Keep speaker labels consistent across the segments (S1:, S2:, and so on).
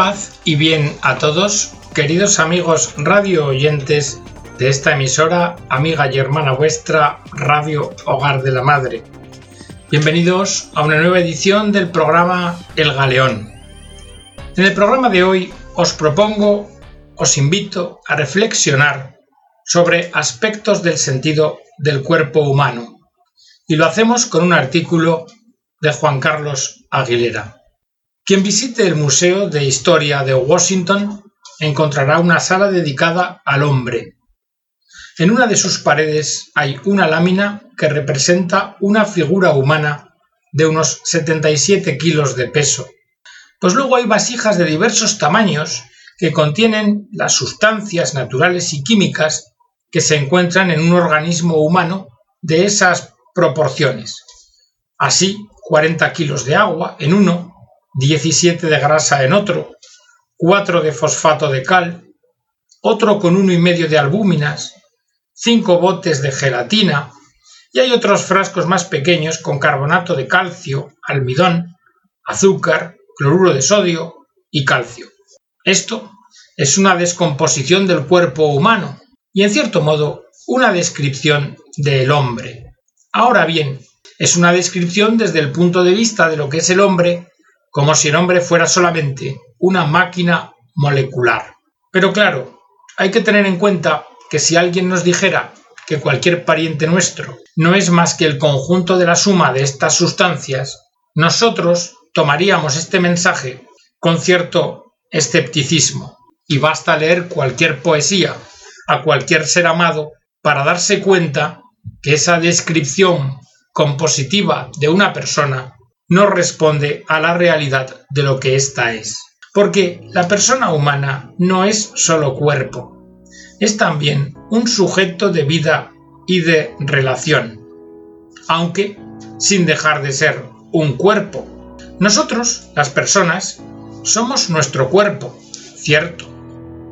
S1: Paz y bien a todos, queridos amigos radio oyentes de esta emisora, amiga y hermana vuestra, Radio Hogar de la Madre. Bienvenidos a una nueva edición del programa El Galeón. En el programa de hoy os propongo, os invito a reflexionar sobre aspectos del sentido del cuerpo humano. Y lo hacemos con un artículo de Juan Carlos Aguilera. Quien visite el Museo de Historia de Washington encontrará una sala dedicada al hombre. En una de sus paredes hay una lámina que representa una figura humana de unos 77 kilos de peso. Pues luego hay vasijas de diversos tamaños que contienen las sustancias naturales y químicas que se encuentran en un organismo humano de esas proporciones. Así, 40 kilos de agua en uno, 17 de grasa en otro, 4 de fosfato de cal, otro con uno y medio de albúminas, 5 botes de gelatina, y hay otros frascos más pequeños con carbonato de calcio, almidón, azúcar, cloruro de sodio y calcio. Esto es una descomposición del cuerpo humano y en cierto modo una descripción del hombre. Ahora bien, es una descripción desde el punto de vista de lo que es el hombre como si el hombre fuera solamente una máquina molecular. Pero claro, hay que tener en cuenta que si alguien nos dijera que cualquier pariente nuestro no es más que el conjunto de la suma de estas sustancias, nosotros tomaríamos este mensaje con cierto escepticismo. Y basta leer cualquier poesía a cualquier ser amado para darse cuenta que esa descripción compositiva de una persona no responde a la realidad de lo que ésta es. Porque la persona humana no es solo cuerpo, es también un sujeto de vida y de relación, aunque sin dejar de ser un cuerpo. Nosotros, las personas, somos nuestro cuerpo, cierto,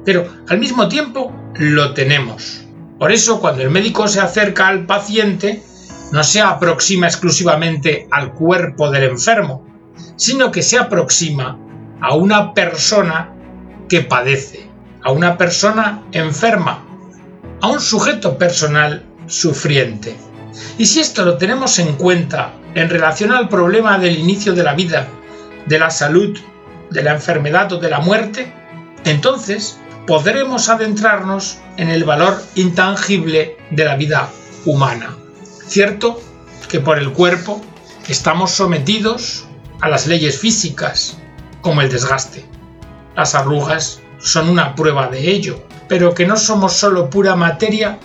S1: pero al mismo tiempo lo tenemos. Por eso cuando el médico se acerca al paciente, no se aproxima exclusivamente al cuerpo del enfermo, sino que se aproxima a una persona que padece, a una persona enferma, a un sujeto personal sufriente. Y si esto lo tenemos en cuenta en relación al problema del inicio de la vida, de la salud, de la enfermedad o de la muerte, entonces podremos adentrarnos en el valor intangible de la vida humana. Cierto que por el cuerpo estamos sometidos a las leyes físicas, como el desgaste. Las arrugas son una prueba de ello, pero que no somos solo pura materia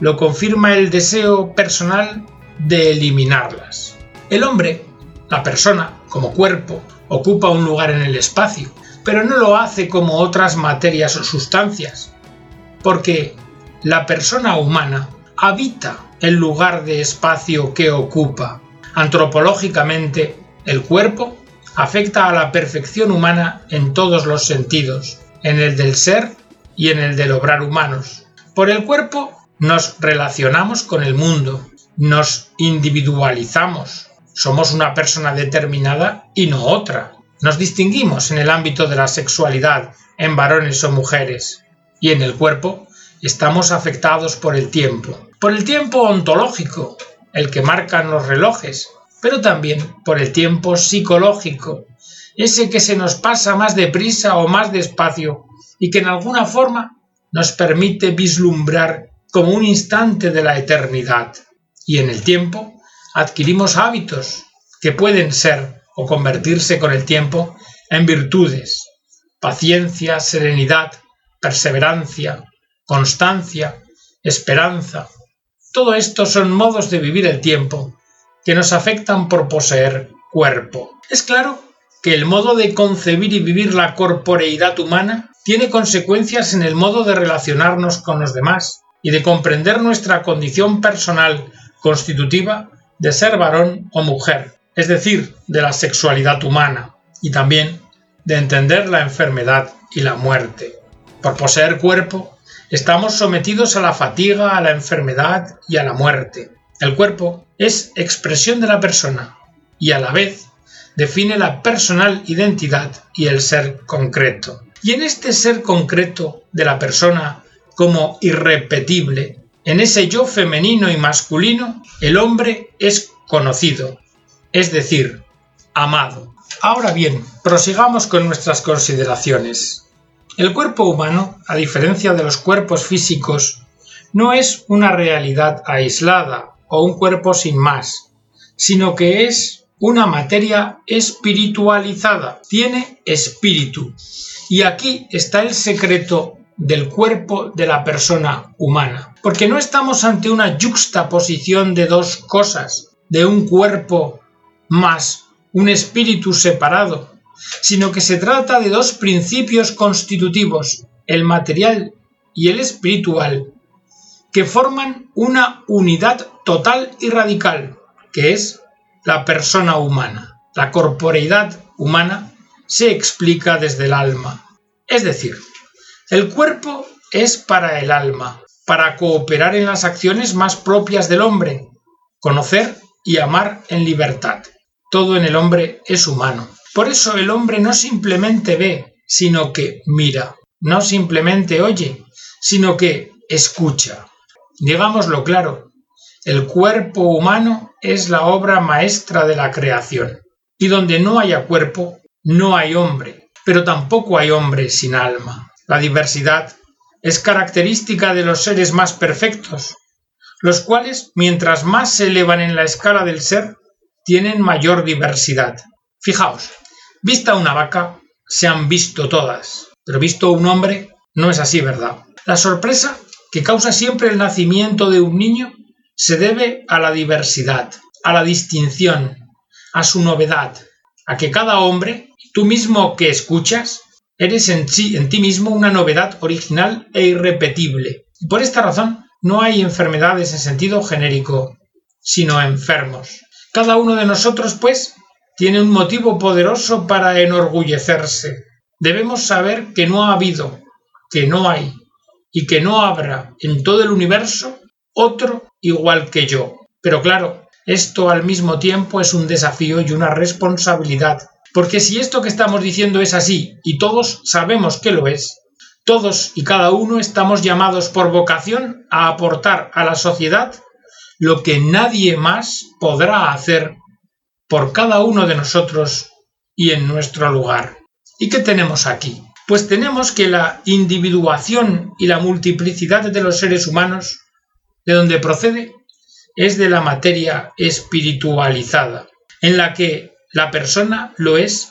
S1: lo confirma el deseo personal de eliminarlas. El hombre, la persona, como cuerpo, ocupa un lugar en el espacio, pero no lo hace como otras materias o sustancias, porque la persona humana habita el lugar de espacio que ocupa. Antropológicamente, el cuerpo afecta a la perfección humana en todos los sentidos, en el del ser y en el del obrar humanos. Por el cuerpo nos relacionamos con el mundo, nos individualizamos, somos una persona determinada y no otra. Nos distinguimos en el ámbito de la sexualidad en varones o mujeres y en el cuerpo estamos afectados por el tiempo por el tiempo ontológico, el que marcan los relojes, pero también por el tiempo psicológico, ese que se nos pasa más deprisa o más despacio y que en alguna forma nos permite vislumbrar como un instante de la eternidad. Y en el tiempo adquirimos hábitos que pueden ser o convertirse con el tiempo en virtudes, paciencia, serenidad, perseverancia, constancia, esperanza, todo esto son modos de vivir el tiempo que nos afectan por poseer cuerpo. Es claro que el modo de concebir y vivir la corporeidad humana tiene consecuencias en el modo de relacionarnos con los demás y de comprender nuestra condición personal constitutiva de ser varón o mujer, es decir, de la sexualidad humana, y también de entender la enfermedad y la muerte. Por poseer cuerpo, Estamos sometidos a la fatiga, a la enfermedad y a la muerte. El cuerpo es expresión de la persona y a la vez define la personal identidad y el ser concreto. Y en este ser concreto de la persona como irrepetible, en ese yo femenino y masculino, el hombre es conocido, es decir, amado. Ahora bien, prosigamos con nuestras consideraciones. El cuerpo humano, a diferencia de los cuerpos físicos, no es una realidad aislada o un cuerpo sin más, sino que es una materia espiritualizada, tiene espíritu. Y aquí está el secreto del cuerpo de la persona humana, porque no estamos ante una juxtaposición de dos cosas, de un cuerpo más un espíritu separado, sino que se trata de dos principios constitutivos, el material y el espiritual, que forman una unidad total y radical, que es la persona humana. La corporeidad humana se explica desde el alma. Es decir, el cuerpo es para el alma, para cooperar en las acciones más propias del hombre, conocer y amar en libertad. Todo en el hombre es humano. Por eso el hombre no simplemente ve, sino que mira, no simplemente oye, sino que escucha. Digámoslo claro, el cuerpo humano es la obra maestra de la creación, y donde no haya cuerpo, no hay hombre, pero tampoco hay hombre sin alma. La diversidad es característica de los seres más perfectos, los cuales, mientras más se elevan en la escala del ser, tienen mayor diversidad. Fijaos, Vista una vaca, se han visto todas, pero visto un hombre, no es así, ¿verdad? La sorpresa que causa siempre el nacimiento de un niño se debe a la diversidad, a la distinción, a su novedad, a que cada hombre, tú mismo que escuchas, eres en, en ti mismo una novedad original e irrepetible. Y por esta razón no hay enfermedades en sentido genérico, sino enfermos. Cada uno de nosotros, pues, tiene un motivo poderoso para enorgullecerse. Debemos saber que no ha habido, que no hay y que no habrá en todo el universo otro igual que yo. Pero claro, esto al mismo tiempo es un desafío y una responsabilidad, porque si esto que estamos diciendo es así y todos sabemos que lo es, todos y cada uno estamos llamados por vocación a aportar a la sociedad lo que nadie más podrá hacer por cada uno de nosotros y en nuestro lugar. ¿Y qué tenemos aquí? Pues tenemos que la individuación y la multiplicidad de los seres humanos, de donde procede, es de la materia espiritualizada, en la que la persona lo es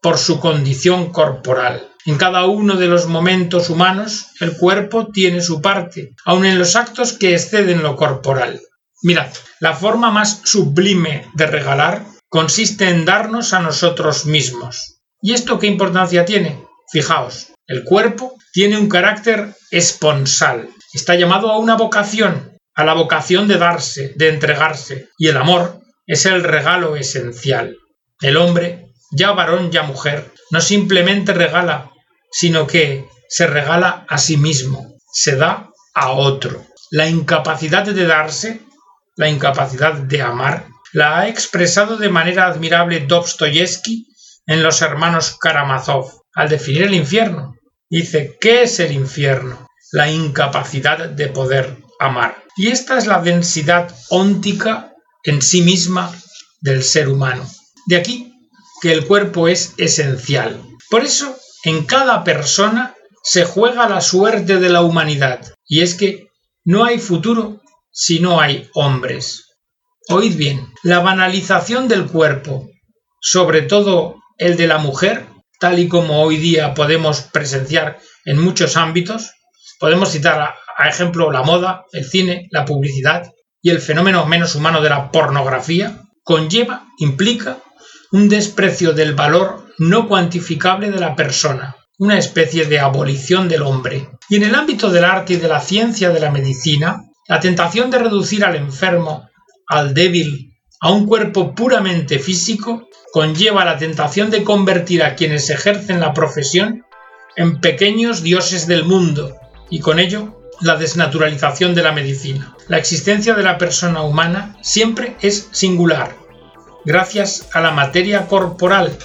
S1: por su condición corporal. En cada uno de los momentos humanos el cuerpo tiene su parte, aun en los actos que exceden lo corporal. Mirad, la forma más sublime de regalar consiste en darnos a nosotros mismos. ¿Y esto qué importancia tiene? Fijaos, el cuerpo tiene un carácter esponsal, está llamado a una vocación, a la vocación de darse, de entregarse, y el amor es el regalo esencial. El hombre, ya varón, ya mujer, no simplemente regala, sino que se regala a sí mismo, se da a otro. La incapacidad de darse, la incapacidad de amar, la ha expresado de manera admirable Dostoyevsky en Los hermanos Karamazov, al definir el infierno. Dice, ¿qué es el infierno? La incapacidad de poder amar. Y esta es la densidad óntica en sí misma del ser humano. De aquí que el cuerpo es esencial. Por eso, en cada persona se juega la suerte de la humanidad. Y es que no hay futuro si no hay hombres. Oíd bien, la banalización del cuerpo, sobre todo el de la mujer, tal y como hoy día podemos presenciar en muchos ámbitos, podemos citar a, a ejemplo la moda, el cine, la publicidad y el fenómeno menos humano de la pornografía, conlleva, implica un desprecio del valor no cuantificable de la persona, una especie de abolición del hombre. Y en el ámbito del arte y de la ciencia de la medicina, la tentación de reducir al enfermo al débil a un cuerpo puramente físico conlleva la tentación de convertir a quienes ejercen la profesión en pequeños dioses del mundo y con ello la desnaturalización de la medicina. La existencia de la persona humana siempre es singular, gracias a la materia corporal,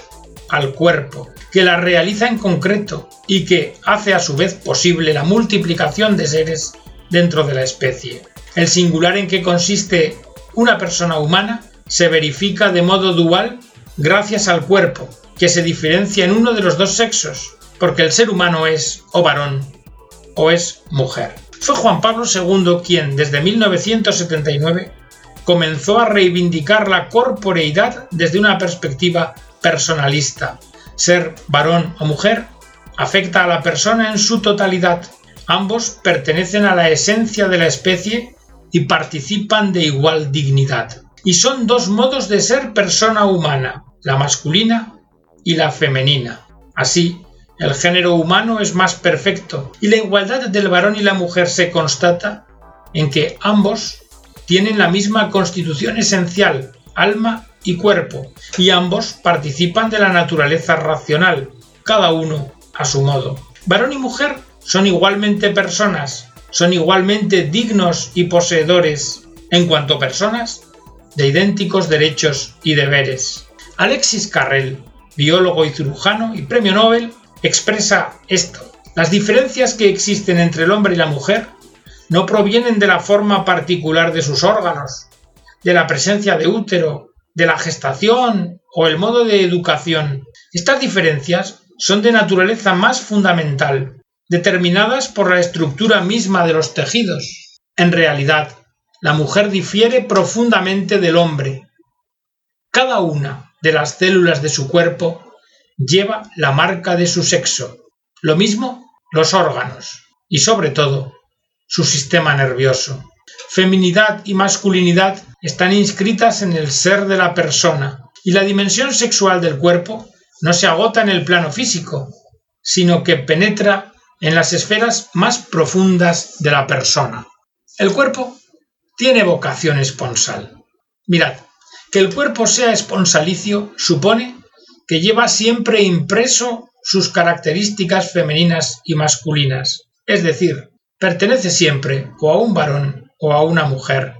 S1: al cuerpo, que la realiza en concreto y que hace a su vez posible la multiplicación de seres dentro de la especie. El singular en que consiste una persona humana se verifica de modo dual gracias al cuerpo, que se diferencia en uno de los dos sexos, porque el ser humano es o varón o es mujer. Fue Juan Pablo II quien, desde 1979, comenzó a reivindicar la corporeidad desde una perspectiva personalista. Ser varón o mujer afecta a la persona en su totalidad. Ambos pertenecen a la esencia de la especie y participan de igual dignidad. Y son dos modos de ser persona humana, la masculina y la femenina. Así, el género humano es más perfecto y la igualdad del varón y la mujer se constata en que ambos tienen la misma constitución esencial, alma y cuerpo, y ambos participan de la naturaleza racional, cada uno a su modo. Varón y mujer son igualmente personas, son igualmente dignos y poseedores, en cuanto personas, de idénticos derechos y deberes. Alexis Carrel, biólogo y cirujano y premio Nobel, expresa esto. Las diferencias que existen entre el hombre y la mujer no provienen de la forma particular de sus órganos, de la presencia de útero, de la gestación o el modo de educación. Estas diferencias son de naturaleza más fundamental, determinadas por la estructura misma de los tejidos. En realidad, la mujer difiere profundamente del hombre. Cada una de las células de su cuerpo lleva la marca de su sexo, lo mismo los órganos y sobre todo su sistema nervioso. Feminidad y masculinidad están inscritas en el ser de la persona y la dimensión sexual del cuerpo no se agota en el plano físico, sino que penetra en las esferas más profundas de la persona. El cuerpo tiene vocación esponsal. Mirad, que el cuerpo sea esponsalicio supone que lleva siempre impreso sus características femeninas y masculinas, es decir, pertenece siempre o a un varón o a una mujer.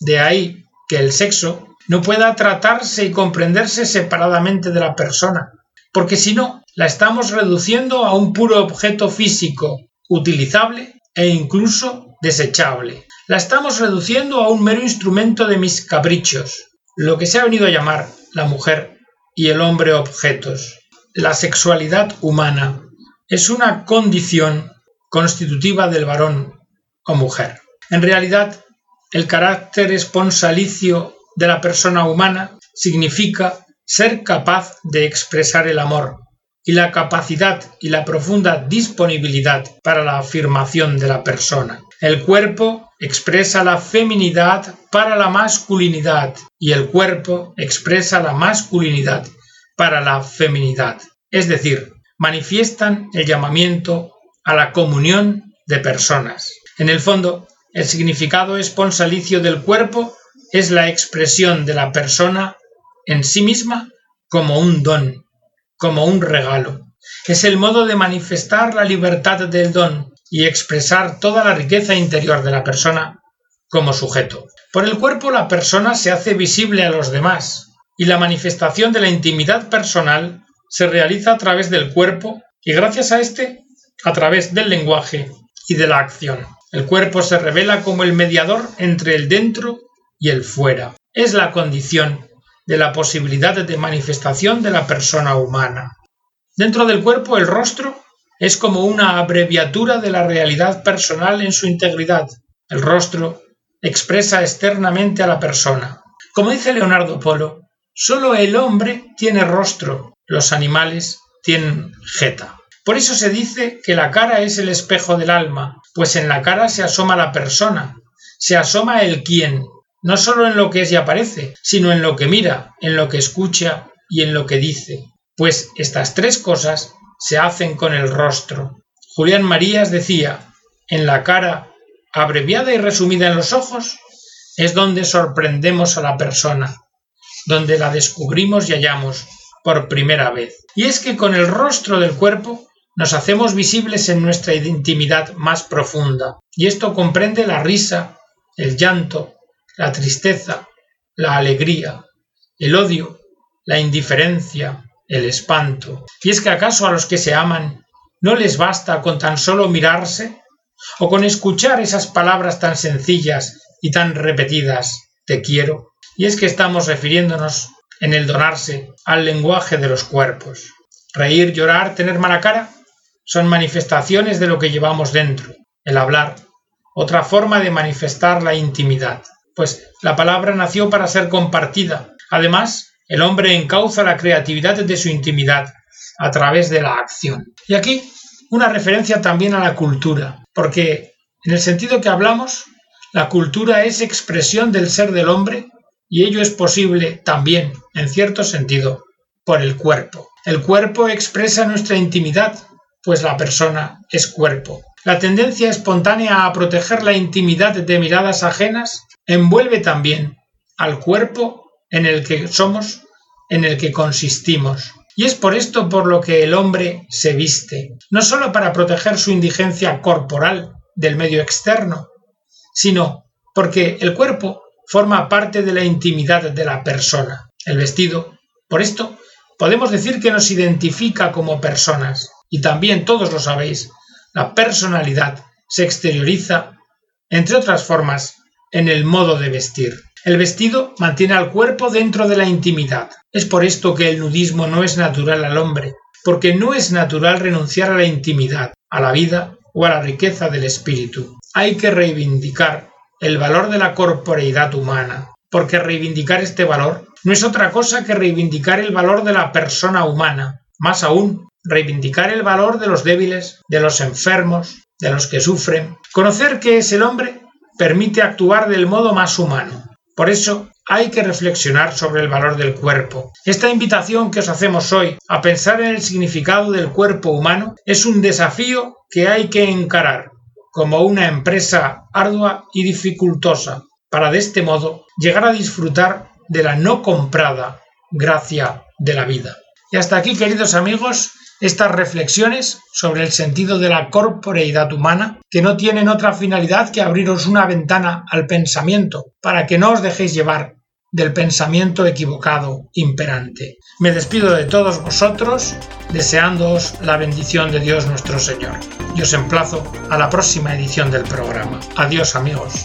S1: De ahí que el sexo no pueda tratarse y comprenderse separadamente de la persona, porque si no, la estamos reduciendo a un puro objeto físico, utilizable e incluso desechable. La estamos reduciendo a un mero instrumento de mis caprichos, lo que se ha venido a llamar la mujer y el hombre objetos. La sexualidad humana es una condición constitutiva del varón o mujer. En realidad, el carácter esponsalicio de la persona humana significa ser capaz de expresar el amor y la capacidad y la profunda disponibilidad para la afirmación de la persona. El cuerpo expresa la feminidad para la masculinidad y el cuerpo expresa la masculinidad para la feminidad. Es decir, manifiestan el llamamiento a la comunión de personas. En el fondo, el significado esponsalicio del cuerpo es la expresión de la persona en sí misma como un don, como un regalo. Es el modo de manifestar la libertad del don, y expresar toda la riqueza interior de la persona como sujeto. Por el cuerpo la persona se hace visible a los demás y la manifestación de la intimidad personal se realiza a través del cuerpo y gracias a este a través del lenguaje y de la acción. El cuerpo se revela como el mediador entre el dentro y el fuera. Es la condición de la posibilidad de manifestación de la persona humana. Dentro del cuerpo el rostro es como una abreviatura de la realidad personal en su integridad. El rostro expresa externamente a la persona. Como dice Leonardo Polo, solo el hombre tiene rostro, los animales tienen jeta. Por eso se dice que la cara es el espejo del alma, pues en la cara se asoma la persona, se asoma el quién, no solo en lo que es y aparece, sino en lo que mira, en lo que escucha y en lo que dice, pues estas tres cosas se hacen con el rostro. Julián Marías decía, en la cara, abreviada y resumida en los ojos, es donde sorprendemos a la persona, donde la descubrimos y hallamos por primera vez. Y es que con el rostro del cuerpo nos hacemos visibles en nuestra intimidad más profunda, y esto comprende la risa, el llanto, la tristeza, la alegría, el odio, la indiferencia, el espanto. ¿Y es que acaso a los que se aman no les basta con tan solo mirarse? ¿O con escuchar esas palabras tan sencillas y tan repetidas, te quiero? Y es que estamos refiriéndonos en el donarse al lenguaje de los cuerpos. Reír, llorar, tener mala cara son manifestaciones de lo que llevamos dentro. El hablar, otra forma de manifestar la intimidad, pues la palabra nació para ser compartida. Además, el hombre encauza la creatividad de su intimidad a través de la acción. Y aquí una referencia también a la cultura, porque en el sentido que hablamos, la cultura es expresión del ser del hombre y ello es posible también, en cierto sentido, por el cuerpo. El cuerpo expresa nuestra intimidad, pues la persona es cuerpo. La tendencia espontánea a proteger la intimidad de miradas ajenas envuelve también al cuerpo en el que somos, en el que consistimos. Y es por esto por lo que el hombre se viste, no sólo para proteger su indigencia corporal del medio externo, sino porque el cuerpo forma parte de la intimidad de la persona. El vestido, por esto, podemos decir que nos identifica como personas. Y también, todos lo sabéis, la personalidad se exterioriza, entre otras formas, en el modo de vestir. El vestido mantiene al cuerpo dentro de la intimidad. Es por esto que el nudismo no es natural al hombre, porque no es natural renunciar a la intimidad, a la vida o a la riqueza del espíritu. Hay que reivindicar el valor de la corporeidad humana, porque reivindicar este valor no es otra cosa que reivindicar el valor de la persona humana, más aún, reivindicar el valor de los débiles, de los enfermos, de los que sufren. Conocer qué es el hombre permite actuar del modo más humano. Por eso hay que reflexionar sobre el valor del cuerpo. Esta invitación que os hacemos hoy a pensar en el significado del cuerpo humano es un desafío que hay que encarar como una empresa ardua y dificultosa, para de este modo llegar a disfrutar de la no comprada gracia de la vida. Y hasta aquí, queridos amigos, estas reflexiones sobre el sentido de la corporeidad humana, que no tienen otra finalidad que abriros una ventana al pensamiento, para que no os dejéis llevar del pensamiento equivocado imperante. Me despido de todos vosotros, deseándoos la bendición de Dios nuestro Señor. Y os emplazo a la próxima edición del programa. Adiós amigos.